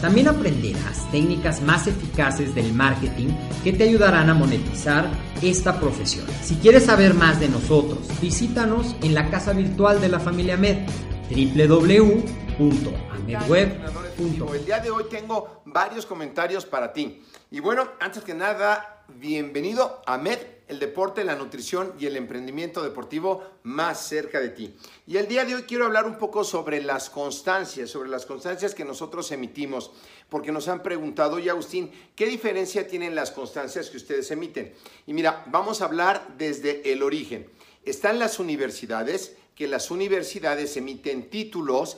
También aprenderás técnicas más eficaces del marketing que te ayudarán a monetizar esta profesión. Si quieres saber más de nosotros, visítanos en la casa virtual de la familia Med, www.amedweb.com. El día de hoy tengo varios comentarios para ti. Y bueno, antes que nada, bienvenido a Med, el deporte, la nutrición y el emprendimiento deportivo más cerca de ti. Y el día de hoy quiero hablar un poco sobre las constancias, sobre las constancias que nosotros emitimos, porque nos han preguntado, y Agustín, ¿qué diferencia tienen las constancias que ustedes emiten? Y mira, vamos a hablar desde el origen. Están las universidades, que las universidades emiten títulos,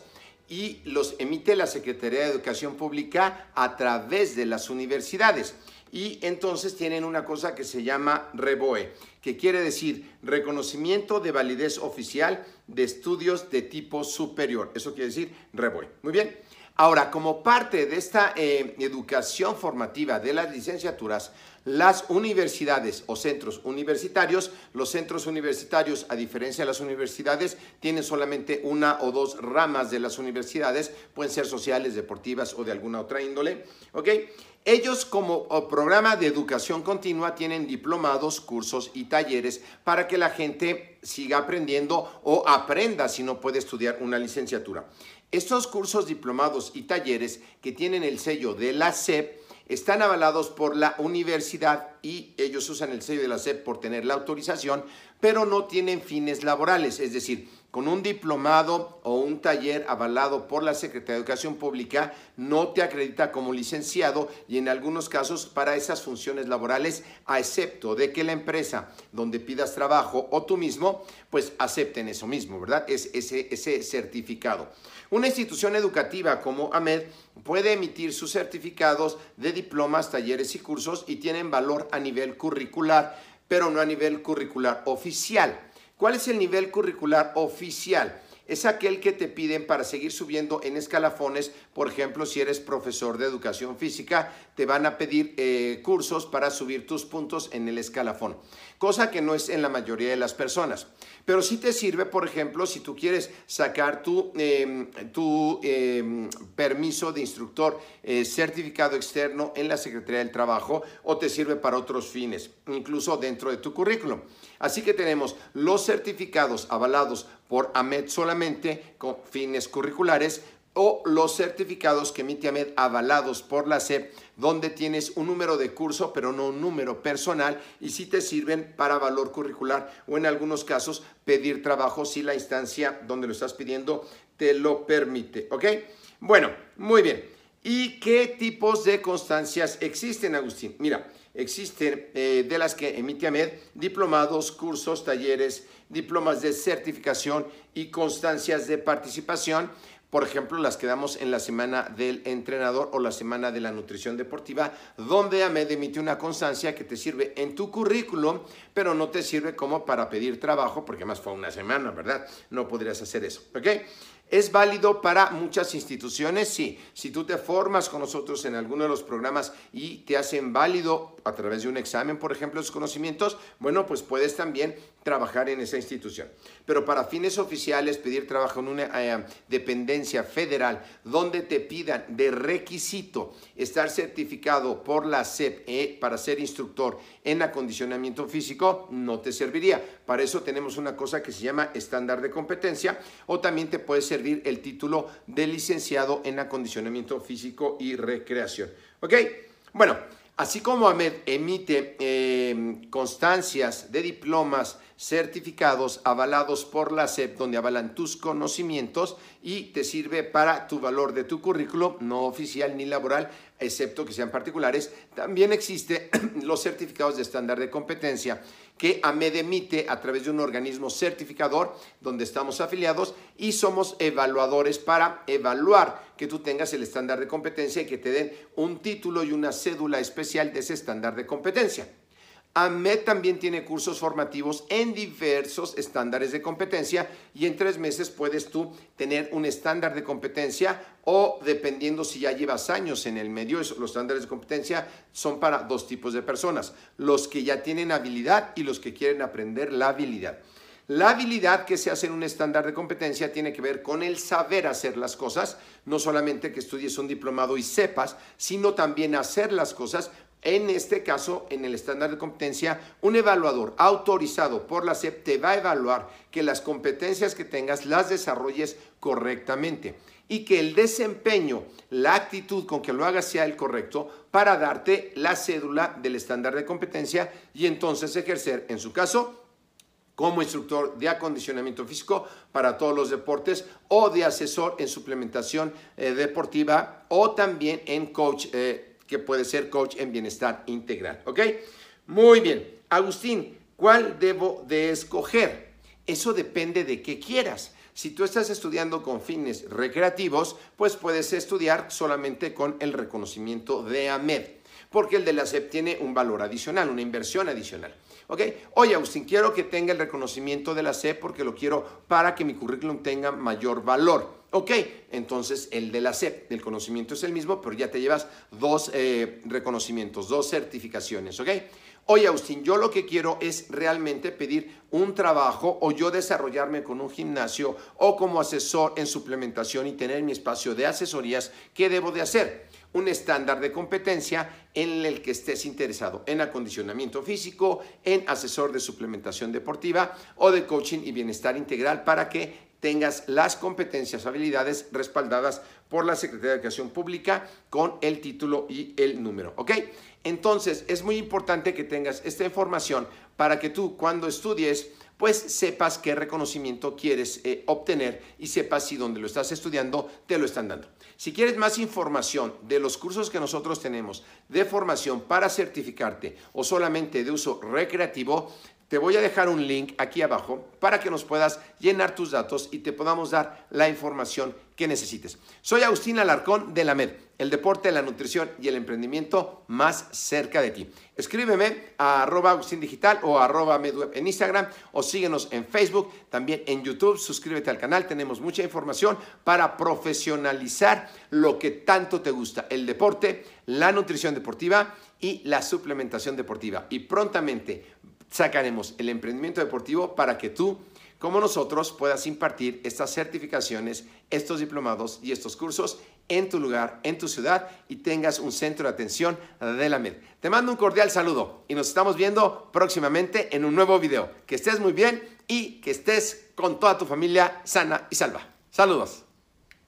y los emite la Secretaría de Educación Pública a través de las universidades. Y entonces tienen una cosa que se llama REBOE, que quiere decir reconocimiento de validez oficial de estudios de tipo superior. Eso quiere decir REBOE. Muy bien. Ahora, como parte de esta eh, educación formativa de las licenciaturas, las universidades o centros universitarios, los centros universitarios, a diferencia de las universidades, tienen solamente una o dos ramas de las universidades, pueden ser sociales, deportivas o de alguna otra índole. Ellos como programa de educación continua tienen diplomados, cursos y talleres para que la gente siga aprendiendo o aprenda si no puede estudiar una licenciatura. Estos cursos, diplomados y talleres que tienen el sello de la SEP están avalados por la universidad y ellos usan el sello de la SEP por tener la autorización, pero no tienen fines laborales, es decir, con un diplomado o un taller avalado por la Secretaría de Educación Pública no te acredita como licenciado y en algunos casos para esas funciones laborales, a excepto de que la empresa donde pidas trabajo o tú mismo, pues acepten eso mismo, ¿verdad? Es ese, ese certificado. Una institución educativa como AMED puede emitir sus certificados de diplomas, talleres y cursos y tienen valor a nivel curricular, pero no a nivel curricular oficial. ¿Cuál es el nivel curricular oficial? Es aquel que te piden para seguir subiendo en escalafones. Por ejemplo, si eres profesor de educación física, te van a pedir eh, cursos para subir tus puntos en el escalafón, cosa que no es en la mayoría de las personas. Pero sí te sirve, por ejemplo, si tú quieres sacar tu, em, tu em, permiso de instructor eh, certificado externo en la Secretaría del Trabajo o te sirve para otros fines, incluso dentro de tu currículum. Así que tenemos los certificados avalados por AMED solamente con fines curriculares o los certificados que emite AMED avalados por la SEP, donde tienes un número de curso, pero no un número personal, y si te sirven para valor curricular o en algunos casos pedir trabajo si la instancia donde lo estás pidiendo te lo permite. ¿Ok? Bueno, muy bien. ¿Y qué tipos de constancias existen, Agustín? Mira, existen eh, de las que emite AMED diplomados, cursos, talleres, diplomas de certificación y constancias de participación. Por ejemplo, las que damos en la semana del entrenador o la semana de la nutrición deportiva, donde AMED emite una constancia que te sirve en tu currículum, pero no te sirve como para pedir trabajo, porque más fue una semana, ¿verdad? No podrías hacer eso, ¿ok? ¿Es válido para muchas instituciones? Sí. Si tú te formas con nosotros en alguno de los programas y te hacen válido a través de un examen, por ejemplo, los conocimientos, bueno, pues puedes también trabajar en esa institución. Pero para fines oficiales, pedir trabajo en una eh, dependencia federal donde te pidan de requisito estar certificado por la SEP eh, para ser instructor en acondicionamiento físico, no te serviría. Para eso tenemos una cosa que se llama estándar de competencia o también te puede servir el título de licenciado en acondicionamiento físico y recreación. ¿Ok? Bueno, así como AMED emite eh, constancias de diplomas certificados avalados por la SEP, donde avalan tus conocimientos y te sirve para tu valor de tu currículo, no oficial ni laboral, excepto que sean particulares. También existen los certificados de estándar de competencia que AMED emite a través de un organismo certificador donde estamos afiliados y somos evaluadores para evaluar que tú tengas el estándar de competencia y que te den un título y una cédula especial de ese estándar de competencia. AMED también tiene cursos formativos en diversos estándares de competencia y en tres meses puedes tú tener un estándar de competencia o dependiendo si ya llevas años en el medio, los estándares de competencia son para dos tipos de personas, los que ya tienen habilidad y los que quieren aprender la habilidad. La habilidad que se hace en un estándar de competencia tiene que ver con el saber hacer las cosas, no solamente que estudies un diplomado y sepas, sino también hacer las cosas en este caso, en el estándar de competencia, un evaluador autorizado por la SEP te va a evaluar que las competencias que tengas las desarrolles correctamente y que el desempeño, la actitud con que lo hagas sea el correcto para darte la cédula del estándar de competencia y entonces ejercer, en su caso, como instructor de acondicionamiento físico para todos los deportes o de asesor en suplementación eh, deportiva o también en coach. Eh, que puede ser coach en bienestar integral. ¿Ok? Muy bien. Agustín, ¿cuál debo de escoger? Eso depende de qué quieras. Si tú estás estudiando con fines recreativos, pues puedes estudiar solamente con el reconocimiento de AMED, porque el de la SEP tiene un valor adicional, una inversión adicional. ¿Ok? Oye, Agustín, quiero que tenga el reconocimiento de la SEP porque lo quiero para que mi currículum tenga mayor valor. Ok, entonces el de la SEP, el conocimiento es el mismo, pero ya te llevas dos eh, reconocimientos, dos certificaciones, ¿ok? Oye, Austin, yo lo que quiero es realmente pedir un trabajo o yo desarrollarme con un gimnasio o como asesor en suplementación y tener mi espacio de asesorías. ¿Qué debo de hacer? Un estándar de competencia en el que estés interesado en acondicionamiento físico, en asesor de suplementación deportiva o de coaching y bienestar integral para que tengas las competencias, habilidades respaldadas por la Secretaría de Educación Pública con el título y el número, ¿ok? Entonces, es muy importante que tengas esta información para que tú cuando estudies, pues sepas qué reconocimiento quieres eh, obtener y sepas si donde lo estás estudiando te lo están dando. Si quieres más información de los cursos que nosotros tenemos de formación para certificarte o solamente de uso recreativo, te voy a dejar un link aquí abajo para que nos puedas llenar tus datos y te podamos dar la información que necesites. Soy Agustín Alarcón de la MED, el deporte, la nutrición y el emprendimiento más cerca de ti. Escríbeme a arroba Agustín Digital o arroba medweb en Instagram o síguenos en Facebook, también en YouTube. Suscríbete al canal, tenemos mucha información para profesionalizar lo que tanto te gusta, el deporte, la nutrición deportiva y la suplementación deportiva. Y prontamente sacaremos el emprendimiento deportivo para que tú, como nosotros, puedas impartir estas certificaciones, estos diplomados y estos cursos en tu lugar, en tu ciudad y tengas un centro de atención de la MED. Te mando un cordial saludo y nos estamos viendo próximamente en un nuevo video. Que estés muy bien y que estés con toda tu familia sana y salva. Saludos.